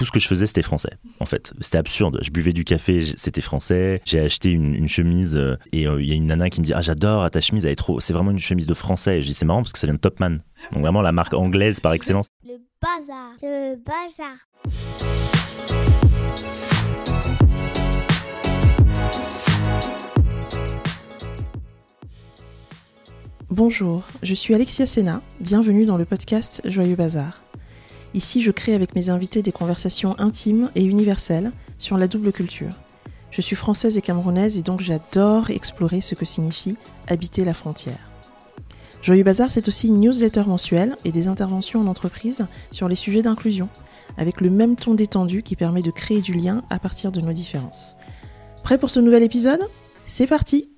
tout ce que je faisais, c'était français. En fait, c'était absurde. Je buvais du café, c'était français. J'ai acheté une, chemise euh, et il y a une nana qui me dit Ah, j'adore ta chemise, elle est trop. C'est vraiment une chemise de français. Et je dis C'est marrant parce que ça vient de Topman. Donc vraiment la marque anglaise par excellence. Le bazar. Le bazar. Bonjour, je suis Alexia Sena, bienvenue dans le podcast Joyeux Bazar. Ici, je crée avec mes invités des conversations intimes et universelles sur la double culture. Je suis française et camerounaise et donc j'adore explorer ce que signifie habiter la frontière. Joyeux Bazar, c'est aussi une newsletter mensuelle et des interventions en entreprise sur les sujets d'inclusion, avec le même ton détendu qui permet de créer du lien à partir de nos différences. Prêt pour ce nouvel épisode? C'est parti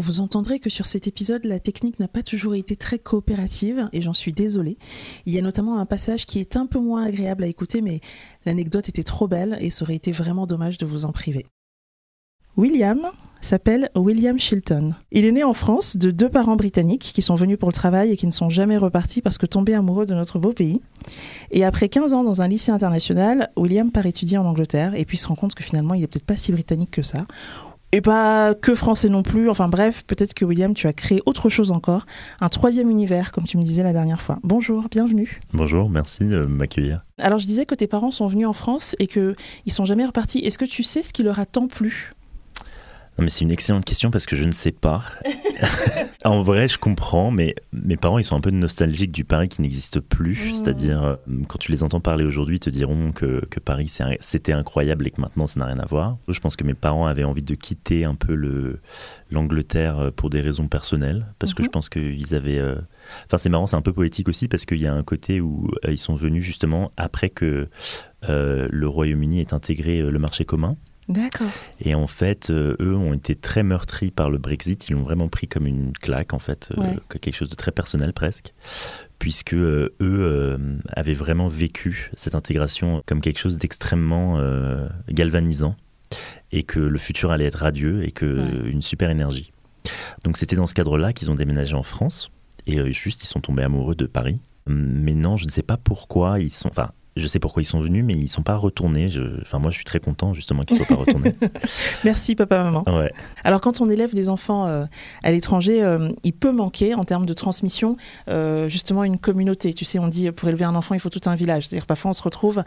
vous entendrez que sur cet épisode, la technique n'a pas toujours été très coopérative et j'en suis désolée. Il y a notamment un passage qui est un peu moins agréable à écouter, mais l'anecdote était trop belle et ça aurait été vraiment dommage de vous en priver. William s'appelle William Shilton. Il est né en France de deux parents britanniques qui sont venus pour le travail et qui ne sont jamais repartis parce que tombés amoureux de notre beau pays. Et après 15 ans dans un lycée international, William part étudier en Angleterre et puis se rend compte que finalement il est peut-être pas si britannique que ça et pas que français non plus. Enfin bref, peut-être que William, tu as créé autre chose encore, un troisième univers, comme tu me disais la dernière fois. Bonjour, bienvenue. Bonjour, merci de m'accueillir. Alors je disais que tes parents sont venus en France et qu'ils sont jamais repartis. Est-ce que tu sais ce qui leur a tant plu? Non, mais c'est une excellente question parce que je ne sais pas. en vrai, je comprends, mais mes parents, ils sont un peu nostalgiques du Paris qui n'existe plus. Mmh. C'est-à-dire, euh, quand tu les entends parler aujourd'hui, ils te diront que, que Paris, c'était incroyable et que maintenant, ça n'a rien à voir. Je pense que mes parents avaient envie de quitter un peu l'Angleterre euh, pour des raisons personnelles, parce que je mmh. pense qu'ils avaient... Euh, enfin, c'est marrant, c'est un peu poétique aussi, parce qu'il y a un côté où ils sont venus justement après que le Royaume-Uni ait intégré le marché commun. D'accord. Et en fait, euh, eux ont été très meurtris par le Brexit. Ils l'ont vraiment pris comme une claque, en fait, euh, quelque chose de très personnel presque, puisque euh, eux avaient vraiment vécu cette intégration comme quelque chose d'extrêmement galvanisant et que le futur allait être radieux et que une super énergie. Donc c'était dans ce cadre-là qu'ils ont déménagé en France et juste ils sont tombés amoureux de Paris. Mais non, je ne sais pas pourquoi ils sont. Enfin, je sais pourquoi ils sont venus, mais ils sont pas retournés. Je... Enfin, moi, je suis très content justement qu'ils soient pas retournés. Merci, papa, maman. Ouais. Alors, quand on élève des enfants euh, à l'étranger, euh, il peut manquer en termes de transmission euh, justement une communauté. Tu sais, on dit pour élever un enfant, il faut tout un village. C'est-à-dire parfois on se retrouve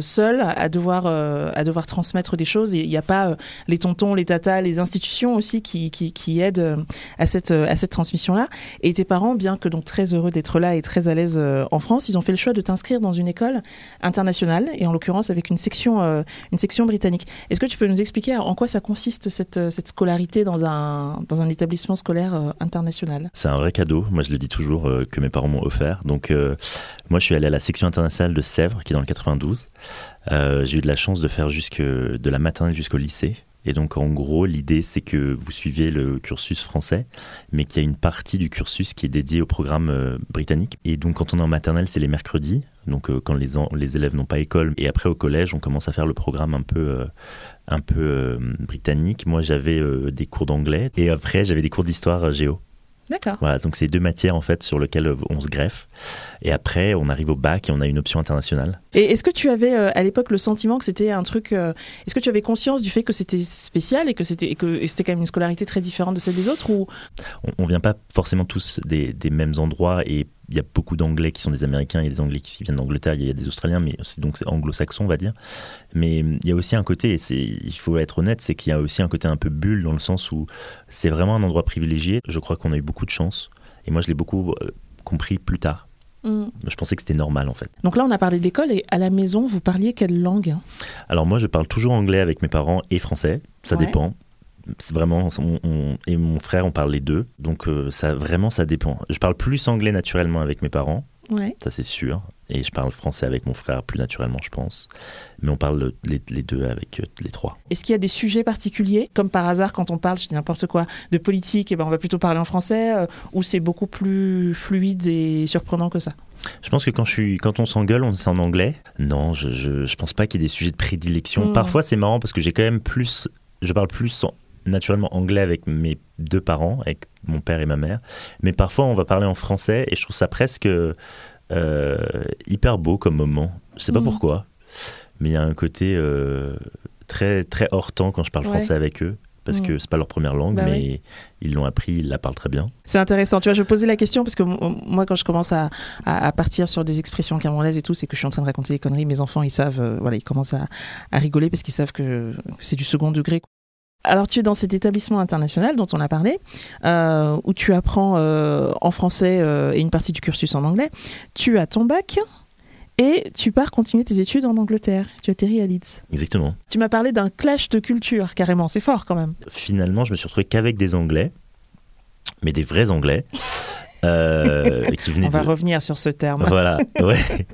seul à devoir à devoir transmettre des choses et il n'y a pas les tontons, les tatas, les institutions aussi qui, qui, qui aident à cette à cette transmission-là. Et tes parents, bien que donc très heureux d'être là et très à l'aise en France, ils ont fait le choix de t'inscrire dans une école internationale, et en l'occurrence avec une section, euh, une section britannique. Est-ce que tu peux nous expliquer en quoi ça consiste cette, euh, cette scolarité dans un, dans un établissement scolaire euh, international? C'est un vrai cadeau, moi je le dis toujours, que mes parents m'ont offert. Donc moi je suis allé à la section internationale de Sèvres, qui est dans le 92. J'ai eu de la chance de faire jusque, de la maternelle jusqu'au lycée. Et donc, en gros, l'idée, c'est que vous suivez le cursus français, mais qu'il y a une partie du cursus qui est dédiée au programme britannique. Et donc, quand on est en maternelle, c'est les mercredis donc euh, quand les, les élèves n'ont pas école. Et après au collège, on commence à faire le programme un peu, euh, un peu euh, britannique. Moi j'avais des cours d'anglais et après j'avais des cours d'histoire géo. D'accord. Voilà, donc c'est deux matières en fait sur lesquelles on se greffe. Et après, on arrive au bac et on a une option internationale. Et est-ce que tu avais à l'époque le sentiment que c'était un truc Est-ce que tu avais conscience du fait que c'était spécial et que c'était que c'était quand même une scolarité très différente de celle des autres ou? On, ne vient pas forcément tous des, des mêmes endroits et il y a beaucoup d'anglais qui sont des américains, il y a des anglais qui viennent d'Angleterre, il y a des australiens, mais c'est donc anglo-saxon, on va dire. Mais il y a aussi un côté, et il faut être honnête, c'est qu'il y a aussi un côté un peu bulle dans le sens où c'est vraiment un endroit privilégié. Je crois qu'on a eu beaucoup de chance. Et moi, je l'ai beaucoup euh, compris plus tard. Mm. Je pensais que c'était normal en fait. Donc là, on a parlé d'école et à la maison, vous parliez quelle langue? Alors moi, je parle toujours anglais avec mes parents et français. Ça dépend c'est vraiment et mon frère on parle les deux donc euh, ça vraiment ça dépend je parle plus anglais naturellement avec mes parents ça c'est sûr et je parle français avec mon frère plus naturellement je pense mais on parle les, deux avec euh, les trois est-ce qu'il y a des sujets particuliers? Comme par hasard quand on parle je dis n'importe quoi de politique et eh ben on va plutôt parler en français euh, ou c'est beaucoup plus fluide et surprenant que ça? Je pense que quand, je suis, quand on s'engueule, on c'est en anglais. Non, je, je, pense pas qu'il y ait des sujets de prédilection. Hmm. Parfois, c'est marrant parce que j'ai quand même plus. Je parle plus naturellement anglais avec mes deux parents, avec mon père et ma mère. Mais parfois, on va parler en français et je trouve ça presque euh, hyper beau comme moment. Je sais pas mm. pourquoi. mais il y a un côté euh, très, très hors temps quand je parle Ouais. français avec eux, parce Mm. que c'est pas leur première langue, Bah mais oui. ils l'ont appris, ils la parlent très bien. C'est intéressant. Tu vois, je posais la question parce que moi, quand je commence à, à- à partir sur des expressions camerounaises et tout, c'est que je suis en train de raconter des conneries. Mes enfants, ils savent, euh, voilà, ils commencent à, à rigoler parce qu'ils savent que, que c'est du second degré. Alors, tu es dans cet établissement international dont on a parlé, euh, où tu apprends euh, en français euh, et une partie du cursus en anglais. Tu as ton bac et tu pars continuer tes études en Angleterre. Tu atterris à Leeds. Exactement. Tu m'as parlé d'un clash de culture, carrément. C'est fort quand même. Finalement, je me suis retrouvé qu'avec des Anglais, mais des vrais Anglais, euh, qui On va de... revenir sur ce terme. Voilà, ouais.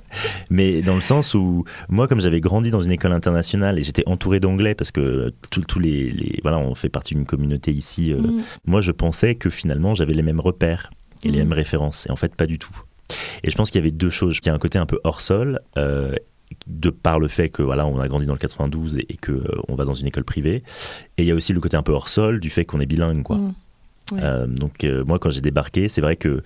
Mais dans le sens où moi, comme j'avais grandi dans une école internationale et j'étais entouré d'anglais parce que tous les, les- voilà, on fait partie d'une communauté ici. euh, Mm. Moi, je pensais que finalement, j'avais les mêmes repères et les Mhm. mêmes références. Et en fait, pas du tout. Et je pense qu'il y avait deux choses. Il y a un côté un peu hors sol. euh, de par le fait que voilà on a grandi dans le 92 et, et que euh, on va dans une école privée et il y a aussi le côté un peu hors sol du fait qu'on est bilingue quoi Mm. Euh, donc euh, moi quand j'ai débarqué, c'est vrai que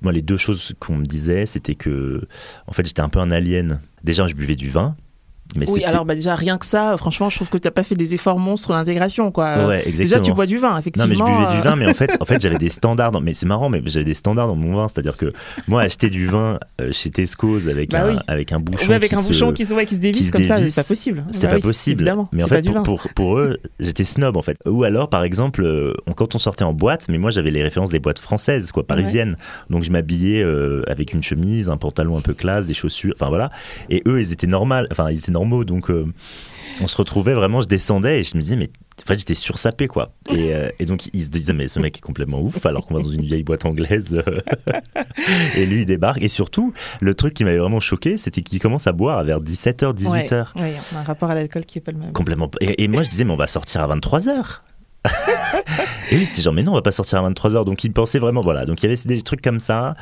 moi les deux choses qu'on me disait, c'était que en fait j'étais un peu un alien. Déjà je buvais du vin, mais oui, alors bah, déjà rien que ça, franchement, je trouve que tu n'as pas fait des efforts monstres d'intégration. quoi. Euh, déjà, tu bois du vin, non effectivement. mais je buvais euh, du vin, mais en fait, en fait j'avais des standards. dans- Mais c'est marrant, mais j'avais des standards dans mon vin, c'est-à-dire que moi acheter du vin euh, chez Tesco's avec Bah un oui. avec un bouchon, oui, avec qui un se- bouchon qui se, ouais, qui se dévisse se comme ça, c'est pas possible. C'était Bah pas oui, possible. Évidemment, Mais en fait, pour, pour, pour eux, j'étais snob en fait. Ou alors, par exemple, euh, quand on sortait en boîte, mais moi j'avais les références des boîtes françaises, quoi, parisiennes. Donc je m'habillais euh, avec une chemise, un pantalon un peu classe, des chaussures, enfin voilà. Et eux, ils étaient normaux, enfin ils étaient normaux. Donc euh, on se retrouvait vraiment, je descendais et je me disais, mais en fait j'étais sursapé quoi. Et, euh, et donc ils se disaient, mais ce mec est complètement ouf, alors qu'on va dans une vieille boîte anglaise. euh, et lui il débarque. Et surtout, le truc qui m'avait vraiment choqué, c'était qu'il commence à boire vers 17h, 18h. Ouais, ouais, on a un rapport à l'alcool qui est pas le même. Complètement. Et, et moi, je disais, mais on va sortir à 23h. Et lui, c'était genre, mais non, on va pas sortir à 23h. Donc, il pensait vraiment, voilà. Donc, il y avait des trucs comme ça.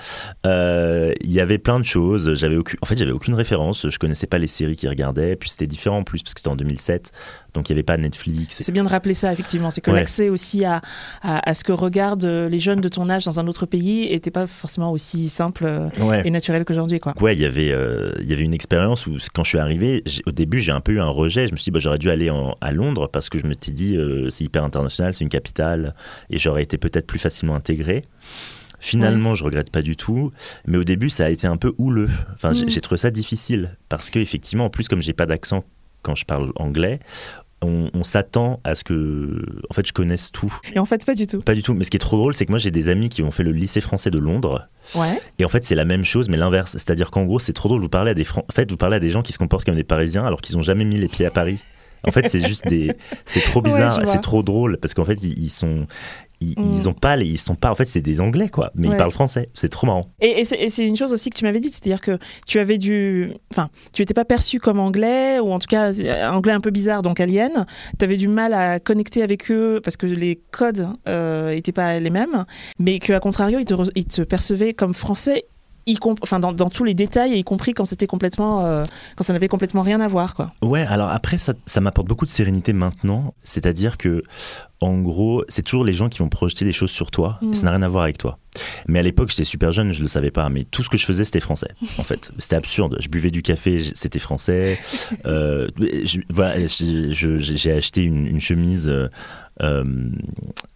Euh, il y avait plein de choses. J'avais aucune, en fait, j'avais aucune référence. Je connaissais pas les séries qu'il regardait. Puis, c'était différent en plus, parce que c'était en 2007. Donc, il y avait pas Netflix. C'est bien de rappeler ça, effectivement. C'est que Ouais. l'accès aussi à, à, à ce que regardent euh, les jeunes de ton âge dans un autre pays n'était pas forcément aussi simple euh, Ouais. et naturel qu'aujourd'hui. quoi. Ouais, il y avait, euh, il y avait une expérience où quand je suis arrivé, au début j'ai un peu eu un rejet. Je me suis dit bah, j'aurais dû aller en- à Londres parce que je me suis dit euh, c'est hyper international, c'est une capitale et j'aurais été peut-être plus facilement intégré. Finalement, je regrette pas du tout, mais au début ça a été un peu houleux. Enfin, j'ai Mm. j'ai trouvé ça difficile parce que effectivement, en plus comme j'ai pas d'accent quand je parle anglais, on, on s'attend à ce que, en fait, je connaisse tout. Et en fait, pas du tout. Pas du tout. Mais ce qui est trop drôle, c'est que moi j'ai des amis qui ont fait le lycée français de Londres. Ouais. Et en fait, c'est la même chose, mais l'inverse. C'est-à-dire qu'en gros, c'est trop drôle. Vous parlez à des Fran- en fait, vous parlez à des gens qui se comportent comme des Parisiens alors qu'ils ont jamais mis les pieds à Paris. En fait, c'est juste des, c'est trop bizarre, c'est trop drôle parce qu'en fait, ils sont, ils, Mm. ils ont pas, les, ils sont pas. En fait, c'est des Anglais quoi, mais Ouais. ils parlent français. C'est trop marrant. Et, et c'est une chose aussi que tu m'avais dit, c'est-à-dire que tu avais dû, enfin, tu n'étais pas perçu comme anglais ou en tout cas un anglais un peu bizarre, donc alien. Tu avais du mal à connecter avec eux parce que les codes n'étaient pas les mêmes, mais qu'à contrario, ils te, ils te percevaient comme français. Y enfin dans, dans tous les détails, y compris quand c'était complètement, euh, quand ça n'avait complètement rien à voir, quoi. Ouais, alors après, ça, ça m'apporte beaucoup de sérénité maintenant. C'est-à-dire que, en gros, c'est toujours les gens qui vont projeter des choses sur toi. Mm. Et ça n'a rien à voir avec toi. Mais à l'époque, j'étais super jeune, je le savais pas. Mais tout ce que je faisais, c'était français. En fait, c'était absurde. Je buvais du café, c'était français. Euh, voilà, j'ai acheté une, une chemise. Euh,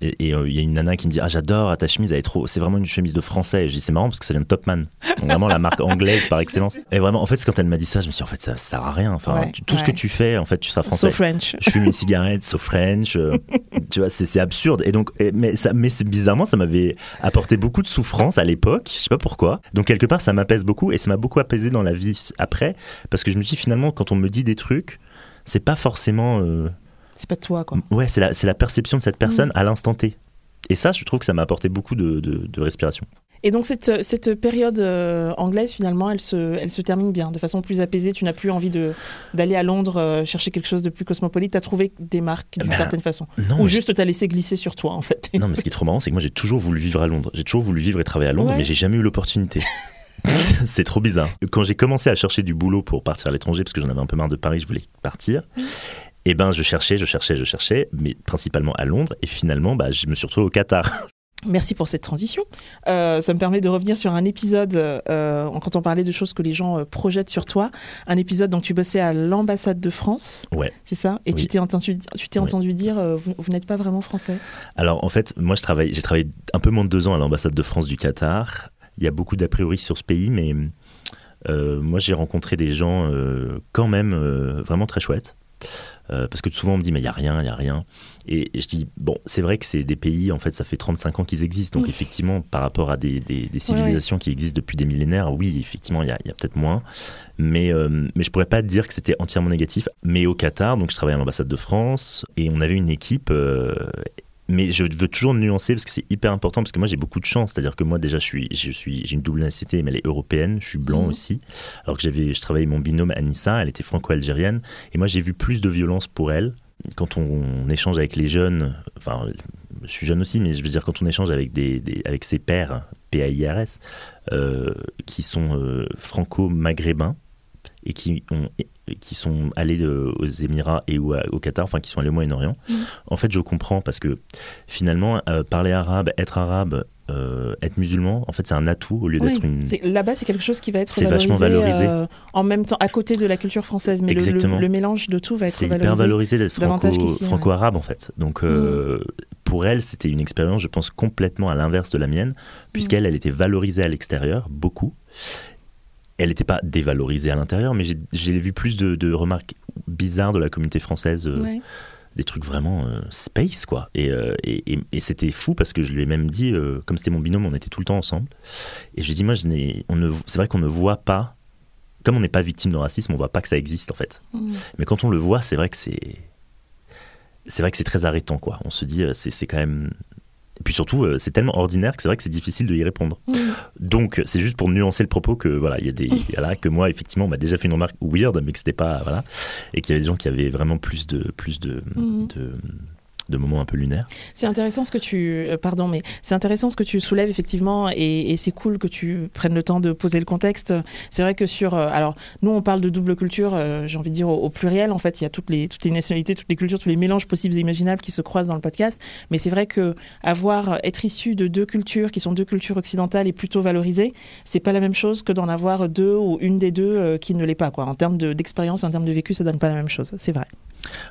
et euh, il y a une nana qui me dit ah j'adore ta chemise elle est trop c'est vraiment une chemise de français et je dis c'est marrant parce que ça vient de Topman donc vraiment la marque anglaise par excellence et vraiment en fait quand elle m'a dit ça je me suis dit en fait ça, ça sert à rien enfin Ouais, tu- tout ce que tu fais en fait tu seras français So French. je fume une cigarette, so French, euh, tu vois, c'est absurde. Et donc, et- mais, ça, mais bizarrement, ça m'avait apporté beaucoup de souffrance à l'époque, je sais pas pourquoi. Donc, quelque part, ça m'apaise beaucoup et ça m'a beaucoup apaisé dans la vie après, parce que je me suis dit, finalement, quand on me dit des trucs, c'est pas forcément. euh, C'est pas toi, quoi. ouais, c'est la, la perception de cette personne à l'instant T. Et ça, je trouve que ça m'a apporté beaucoup de, de- de respiration. Et donc cette, cette période euh, anglaise, finalement, elle se, elle se termine bien, de façon plus apaisée. Tu n'as plus envie de- d'aller à Londres euh, chercher quelque chose de plus cosmopolite. Tu as trouvé des marques d'une Ben, certaine façon. Non, Ou juste t'as laissé glisser sur toi, en fait. Non, mais ce qui est trop marrant, c'est que moi j'ai toujours voulu vivre à Londres. J'ai toujours voulu vivre et travailler à Londres, Ouais. mais j'ai jamais eu l'opportunité. c'est trop bizarre. Quand j'ai commencé à chercher du boulot pour partir à l'étranger, parce que j'en avais un peu marre de Paris, je voulais partir. Et ben, je cherchais, je cherchais, je cherchais, mais principalement à Londres. Et finalement, bah, je me suis retrouvé au Qatar. Merci pour cette transition. Euh, ça me permet de revenir sur un épisode, euh, quand on parlait de choses que les gens euh, projettent sur toi, un épisode dont tu bossais à l'ambassade de France. Ouais. C'est ça? Et tu t'es entendu, tu t'es entendu dire, vous, n'êtes pas vraiment français? Alors en fait, moi je travaille, j'ai travaillé un peu moins de deux ans à l'ambassade de France du Qatar. Il y a beaucoup d'a priori sur ce pays, mais moi j'ai rencontré des gens quand même vraiment très chouettes. Euh, parce que souvent on me dit mais il y a rien, il y a rien. Et, je dis bon, c'est vrai que c'est des pays en fait ça fait 35 ans qu'ils existent, donc effectivement par rapport à des, civilisations qui existent depuis des millénaires, oui effectivement il y a, peut-être moins, mais euh, mais je pourrais pas dire que c'était entièrement négatif. Mais au Qatar, donc je travaillais à l'ambassade de France et on avait une équipe euh, mais je veux toujours nuancer parce que c'est hyper important parce que moi j'ai beaucoup de chance, c'est-à-dire que moi déjà je suis, je suis, j'ai une double nationalité mais elle est européenne, je suis blanc mhm. aussi. Alors que j'avais, je travaillais mon binôme Anissa, elle était franco-algérienne et moi j'ai vu plus de violence pour elle quand on, échange avec les jeunes. Enfin, je suis jeune aussi, mais je veux dire quand on échange avec des, avec ses pères PAIRS euh, qui sont euh, franco-maghrébins et qui, ont, qui sont allés euh, aux Émirats et ou au Qatar, enfin qui sont allés au Moyen-Orient, mm. en fait je comprends parce que finalement euh, parler arabe, être arabe, euh, être musulman, en fait c'est un atout au lieu d'être une... Là-bas c'est quelque chose qui va être valorisé, vachement valorisé. en même temps à côté de la culture française, mais le, mélange de tout va être valorisé. C'est hyper valorisé d'être franco-arabe en fait. Donc mm. pour elle c'était une expérience je pense complètement à l'inverse de la mienne, puisqu'elle mm. elle était valorisée à l'extérieur, beaucoup elle n'était pas dévalorisée à l'intérieur, mais j'ai vu plus de, remarques bizarres de la communauté française. Euh, des trucs vraiment euh, space, quoi. Euh, et, et, c'était fou parce que je lui ai même dit, comme c'était mon binôme, on était tout le temps ensemble. Et je lui ai dit, moi, c'est vrai qu'on ne voit pas, comme on n'est pas victime de racisme, on voit pas que ça existe, en fait. Mm. Mais quand on le voit, c'est vrai que c'est. C'est vrai que c'est très arrêtant, quoi. On se dit, c'est quand même et puis surtout, euh, c'est tellement ordinaire que c'est vrai que c'est difficile de y répondre. Donc, c'est juste pour nuancer le propos que voilà, il y a des voilà, que moi effectivement, on m'a déjà fait une remarque weird, mais que c'était pas voilà, et qu'il y avait des gens qui avaient vraiment plus de plus de, mm. de de moments un peu lunaires. C'est intéressant ce que tu, euh, pardon, mais c'est intéressant ce que tu soulèves effectivement, et, c'est cool que tu prennes le temps de poser le contexte. C'est vrai que sur, euh, alors nous on parle de double culture, euh, j'ai envie de dire au, pluriel. En fait, il y a toutes les toutes les nationalités, toutes les cultures, tous les mélanges possibles et imaginables qui se croisent dans le podcast. Mais c'est vrai que avoir être issu de deux cultures qui sont deux cultures occidentales et plutôt valorisées, c'est pas la même chose que d'en avoir deux ou une des deux qui ne l'est pas. Quoi. En termes d'expérience, en termes de vécu, ça donne pas la même chose. C'est vrai.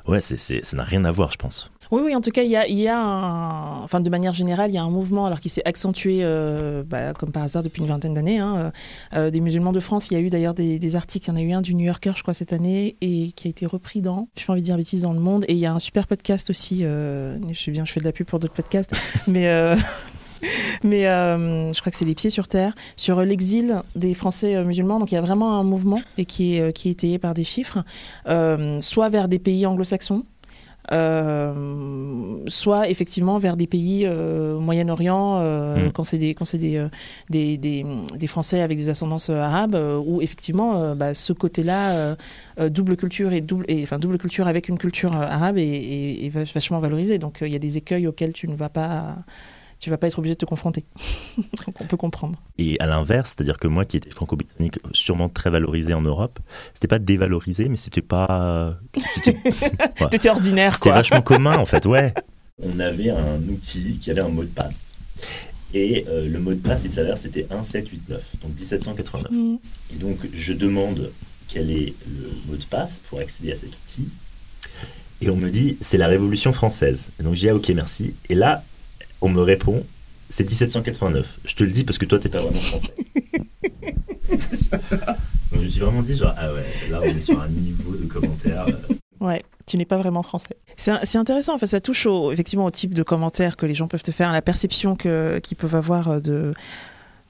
Ouais, c'est, ça n'a rien à voir, je pense. Oui, oui, en tout cas, il y a, un, enfin, de manière générale, il y a un mouvement alors qui s'est accentué, euh, bah, comme par hasard, depuis une vingtaine d'années. Hein, euh, euh, des musulmans de France, il y a eu d'ailleurs des, articles, il y en a eu un du New Yorker, je crois, cette année, et qui a été repris dans, je n'ai pas envie de dire bêtises, dans Le Monde. Et il y a un super podcast aussi, je sais bien, je fais de la pub pour d'autres podcasts, mais... mais je crois que c'est Les Pieds sur Terre, sur l'exil des Français musulmans. Donc il y a vraiment un mouvement et qui est, qui est étayé par des chiffres, soit vers des pays anglo-saxons, soit effectivement vers des pays euh, Moyen-Orient, euh, mm. quand c'est des, des, des, des, Français avec des ascendances arabes, où effectivement bah, ce côté-là, double culture et double, et, enfin double culture avec une culture arabe est, est vachement valorisé. Donc il y a des écueils auxquels tu ne vas pas tu vas pas être obligé de te confronter. on peut comprendre. Et à l'inverse, c'est-à-dire que moi qui étais franco-britannique, sûrement très valorisé en Europe, c'était pas dévalorisé, mais c'était pas. C'était ordinaire, C'était vachement commun, en fait, ouais. On avait un outil qui avait un mot de passe. Et euh, le mot de passe, il s'avère, c'était 1789, donc 1789. Mm. Et donc, je demande quel est le mot de passe pour accéder à cet outil. Et on me dit, c'est la Révolution française. Et donc, j'ai dis, ah, ok, merci. Et là, on me répond, c'est 1789. Je te le dis parce que toi, t'es pas vraiment français. Donc, je me suis vraiment dit, genre, ah ouais, là, on est sur un niveau de commentaires. Euh. Ouais, tu n'es pas vraiment français. C'est intéressant, fait, ça touche effectivement au type de commentaires que les gens peuvent te faire, à la perception qu'ils peuvent avoir euh, de,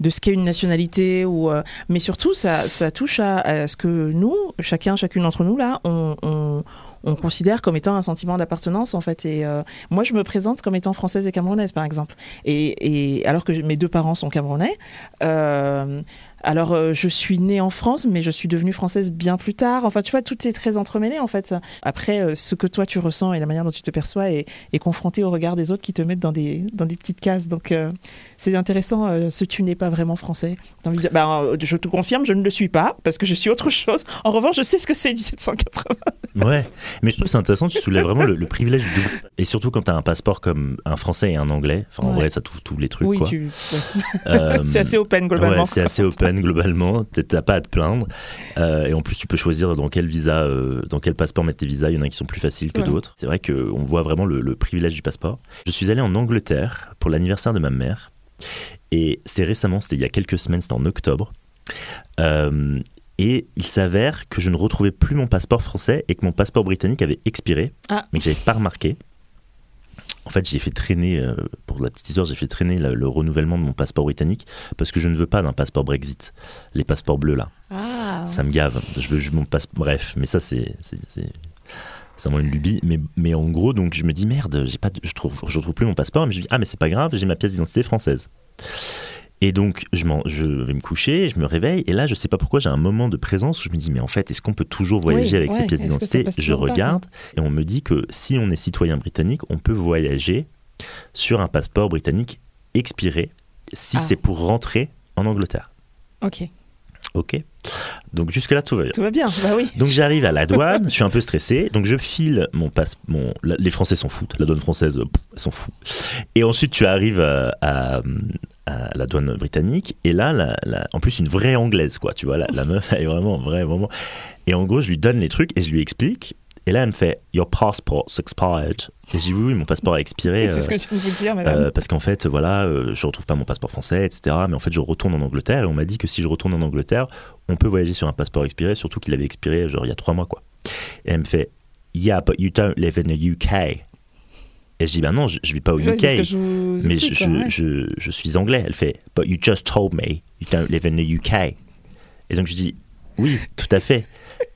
de ce qu'est une nationalité, ou, euh, mais surtout, ça, ça touche à, ce que nous, chacun, chacune d'entre nous, là, on on considère comme étant un sentiment d'appartenance en fait. Et euh, moi, je me présente comme étant française et camerounaise, par exemple. Et, alors que mes deux parents sont camerounais. Euh, alors, euh, je suis née en France, mais je suis devenue française bien plus tard. Enfin, tu vois, tout est très entremêlé, en fait. Après, euh, ce que toi, tu ressens et la manière dont tu te perçois est, confronté au regard des autres qui te mettent dans des, dans des petites cases. Donc, euh, c'est intéressant, ce tu n'es pas vraiment français. Bah, je te confirme, je ne le suis pas, parce que je suis autre chose. En revanche, je sais ce que c'est 1780. Ouais, mais je trouve c'est intéressant, tu soulèves vraiment le, privilège du double. Et surtout quand tu as un passeport comme un français et un anglais. Enfin, en vrai, ça touche tous les trucs. Oui, quoi. c'est assez open globalement. Ouais, c'est assez open globalement, t'as pas à te plaindre. Euh, et en plus, tu peux choisir dans quel visa, euh, dans quel passeport mettre tes visas. Il y en a qui sont plus faciles que d'autres. C'est vrai qu'on voit vraiment le, privilège du passeport. Je suis allé en Angleterre pour l'anniversaire de ma mère. Et c'était récemment, c'était il y a quelques semaines, c'était en octobre. Euh, et il s'avère que je ne retrouvais plus mon passeport français et que mon passeport britannique avait expiré, ah. mais que j'avais pas remarqué. En fait, j'ai fait traîner, euh, pour la petite histoire, j'ai fait traîner le, renouvellement de mon passeport britannique parce que je ne veux pas d'un passeport Brexit. Les passeports bleus, là. Ah. Ça me gave. Je veux, mon passeport. Bref, mais ça, c'est. C'est vraiment une lubie. Mais, mais en gros, donc, je me dis, merde, j'ai pas je trouve, je retrouve plus mon passeport. Mais je me dis, ah, mais c'est pas grave, j'ai ma pièce d'identité française. Et donc, je, je, vais me coucher, je me réveille, et là, je sais pas pourquoi, j'ai un moment de présence où je me dis, mais en fait, est-ce qu'on peut toujours voyager avec ces pièces d'identité Je regarde, et on me dit que si on est citoyen britannique, on peut voyager sur un passeport britannique expiré, si ah. c'est pour rentrer en Angleterre. Ok. Ok. Donc jusque-là, tout va bien. Tout va bien, bah oui. Donc j'arrive à la douane, je suis un peu stressé, donc je file mon passe... Mon... Les Français s'en foutent, la douane française, s'en fout. Et ensuite, tu arrives à, la douane britannique, et là, en plus, une vraie anglaise, quoi, tu vois, la, la meuf, elle est vraiment, vraiment... Et en gros, je lui donne les trucs, et je lui explique, et là, elle me fait Your passport's expired. Et je dis Oui, oui, mon passeport a expiré. C'est ce que tu veux dire, madame. Euh, parce qu'en fait, voilà, euh, je retrouve pas mon passeport français, etc. Mais en fait, je retourne en Angleterre et on m'a dit que si je retourne en Angleterre, on peut voyager sur un passeport expiré, surtout qu'il avait expiré genre il y a trois mois, quoi. Et elle me fait Yeah, but you don't live in the UK. Et je dis, ben non, je, ne vis pas au UK. mais je, je, je, suis anglais. Elle fait, but you just told me you don't live in the UK. Et donc je dis, oui, tout à fait.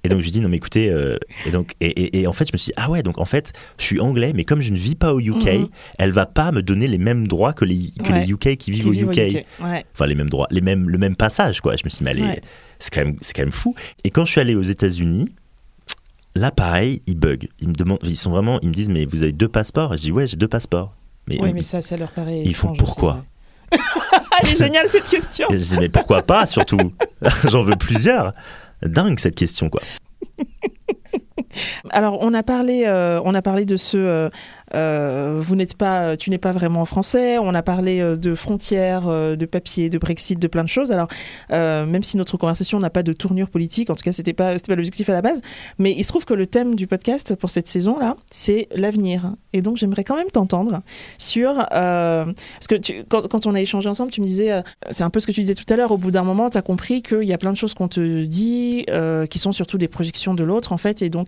Et donc je lui dis non mais écoutez euh, et donc et, et, en fait je me suis dit ah ouais donc en fait je suis anglais mais comme je ne vis pas au UK elle mhm. elle va pas me donner les mêmes droits que les que les UK qui vivent au UK, enfin les mêmes droits les mêmes le même passage quoi. Je me suis dit mais c'est quand même c'est quand même fou. Et quand je suis allé aux États-Unis là pareil ils bug. Ils me demandent ils sont vraiment ils me disent mais vous avez deux passeports? Et je dis ouais j'ai deux passeports. Mais oui mais ça ça leur paraît ils font pourquoi? Elle est géniale cette question. je dis mais pourquoi pas surtout? J'en veux plusieurs dingue cette question, quoi. Alors, on a parlé, euh, on a parlé de ce euh, euh, vous n'êtes pas, tu n'es pas vraiment français. On a parlé de frontières, de papier, de Brexit, de plein de choses. Alors, même si notre conversation n'a pas de tournure politique, en tout cas, c'était pas, pas l'objectif à la base. Mais il se trouve que le thème du podcast pour cette saison-là, c'est l'avenir. Et donc, j'aimerais quand même t'entendre sur, parce que quand, quand, on a échangé ensemble, tu me disais, c'est un peu ce que tu disais tout à l'heure. Au bout d'un moment, tu as compris qu'il y a plein de choses qu'on te dit, qui sont surtout des projections de l'autre, en fait, et donc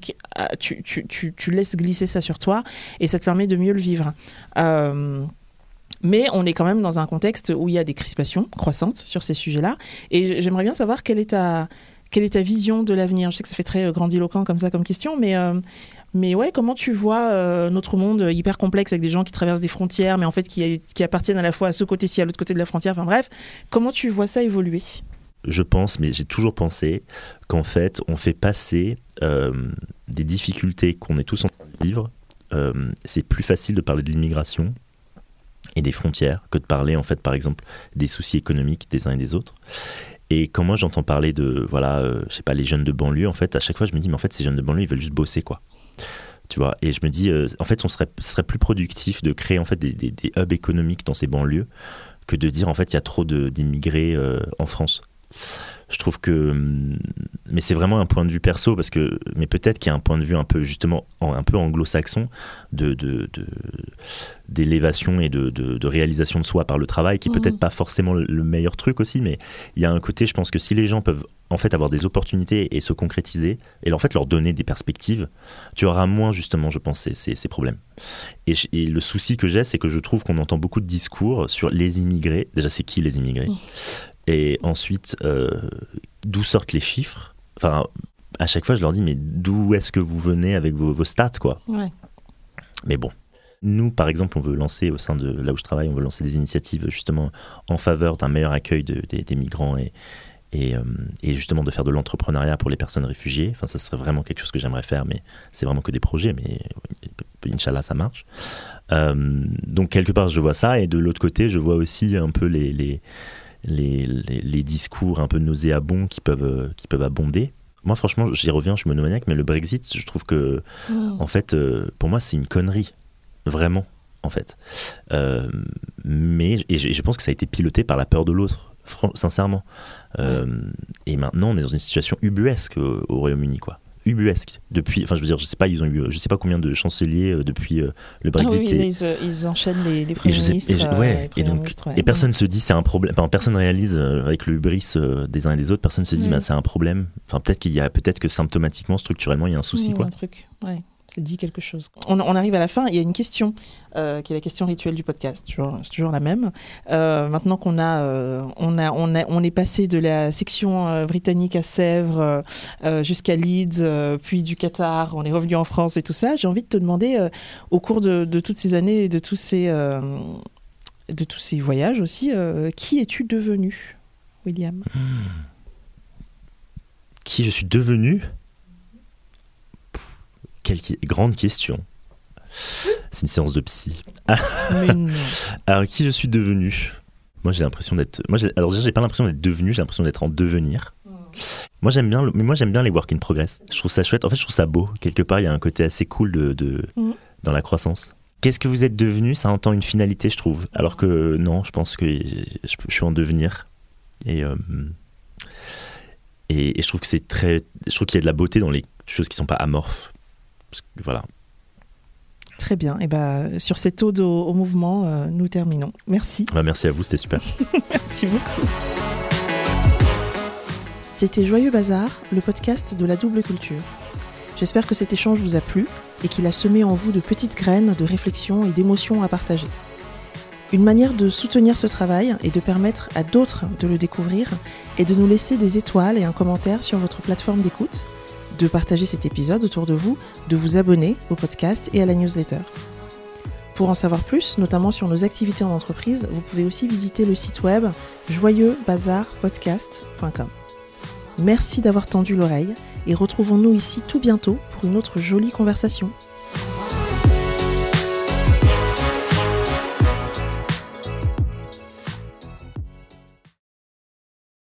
tu, tu, tu, tu laisses glisser ça sur toi, et ça te permet de mieux le vivre. Euh, mais on est quand même dans un contexte où il y a des crispations croissantes sur ces sujets-là. Et j'aimerais bien savoir quelle est ta, quelle est ta vision de l'avenir Je sais que ça fait très euh, grandiloquent comme ça comme question, mais, euh, mais ouais, comment tu vois notre monde hyper complexe avec des gens qui traversent des frontières, mais en fait qui, qui appartiennent à la fois à ce côté-ci, à l'autre côté de la frontière, enfin bref, comment tu vois ça évoluer? Je pense, mais j'ai toujours pensé qu'en fait, on fait passer des difficultés qu'on est tous en train de vivre euh, c'est plus facile de parler de l'immigration et des frontières que de parler en fait par exemple des soucis économiques des uns et des autres. Et quand moi j'entends parler de voilà, euh, je sais pas les jeunes de banlieue en fait à chaque fois je me dis mais en fait ces jeunes de banlieue ils veulent juste bosser quoi. Tu vois, et je me dis, euh, en fait, on serait, plus productif de créer en fait des, hubs économiques dans ces banlieues que de dire en fait il y a trop d'immigrés en France je trouve que hum, mais c'est vraiment un point de vue perso parce que mais peut-être qu'il y a un point de vue un peu justement un peu anglo-saxon de, d'élévation et de, de, réalisation de soi par le travail qui est peut-être mmh. pas forcément le meilleur truc aussi mais il y a un côté je pense que si les gens peuvent en fait avoir des opportunités et se concrétiser et en fait leur donner des perspectives tu auras moins justement je pense ces, ces, problèmes et, et, le souci que j'ai c'est que je trouve qu'on entend beaucoup de discours sur les immigrés déjà c'est qui les immigrés? Mmh. Et ensuite, euh, d'où sortent les chiffres? Enfin, à chaque fois, je leur dis, mais d'où est-ce que vous venez avec vos, stats, quoi? Mais bon. Nous, par exemple, on veut lancer au sein de là où je travaille, on veut lancer des initiatives justement en faveur d'un meilleur accueil des migrants et, et, justement de faire de l'entrepreneuriat pour les personnes réfugiées. Enfin, ça serait vraiment quelque chose que j'aimerais faire, mais c'est vraiment que des projets, mais Inch'Allah, ça marche. donc, quelque part, je vois ça, et de l'autre côté, je vois aussi un peu les, les, les, les discours un peu nauséabonds qui peuvent, qui peuvent abonder. Moi, franchement, j'y reviens, je suis monomaniaque, mais le Brexit, je trouve que, mmh. en fait, euh, pour moi, c'est une connerie. Vraiment, en fait. Euh, mais, et je, pense que ça a été piloté par la peur de l'autre, sincèrement. Euh, et maintenant, on est dans une situation ubuesque au, Royaume-Uni, quoi ubuesque depuis enfin je veux dire je sais pas ils ont eu je sais pas combien de chanceliers depuis le ah Brexit ils, enchaînent les, les premiers ministres et, ouais, et donc et personne se dit c'est un problème enfin, personne réalise avec le hubris des uns et des autres personne se dit bah, c'est un problème. Enfin peut-être qu'il y a peut-être que symptomatiquement structurellement il y a un souci quoi. un truc ouais ça dit quelque chose. On, arrive à la fin, il y a une question euh, qui est la question rituelle du podcast, c'est toujours la même. Euh, maintenant qu'on a, euh, on a, on a, on est passé de la section britannique à Sèvres jusqu'à Leeds, puis du Qatar, on est revenu en France et tout ça, j'ai envie de te demander, au cours de, toutes ces années et de tous ces, de tous ces voyages aussi, qui es-tu devenu, William? Qui je suis devenu? Quelle grande question. C'est une séance de psy. Alors, qui je suis devenu? Moi, j'ai l'impression d'être. Moi, alors déjà, j'ai pas l'impression d'être devenu. J'ai l'impression d'être en devenir. Hmm. Moi, j'aime bien. Mais moi, j'aime bien les work in progress. Je trouve ça chouette. En fait, je trouve ça beau. Quelque part, il y a un côté assez cool de, hmm. dans la croissance. Qu'est-ce que vous êtes devenu? Ça entend une finalité, je trouve. Alors que non, je pense que je, suis en devenir. Et, euh, et, et, je trouve que c'est très. Je trouve qu'il y a de la beauté dans les choses qui sont pas amorphes voilà. Très bien. Et ben, sur cette ode au, mouvement, euh, nous terminons. Merci. Bah, merci à vous, c'était super. merci beaucoup. C'était Joyeux Bazar, le podcast de la double culture. J'espère que cet échange vous a plu et qu'il a semé en vous de petites graines de réflexion et d'émotions à partager. Une manière de soutenir ce travail et de permettre à d'autres de le découvrir est de nous laisser des étoiles et un commentaire sur votre plateforme d'écoute de partager cet épisode autour de vous, de vous abonner au podcast et à la newsletter. Pour en savoir plus, notamment sur nos activités en entreprise, vous pouvez aussi visiter le site web joyeuxbazarpodcast.com. Merci d'avoir tendu l'oreille et retrouvons-nous ici tout bientôt pour une autre jolie conversation.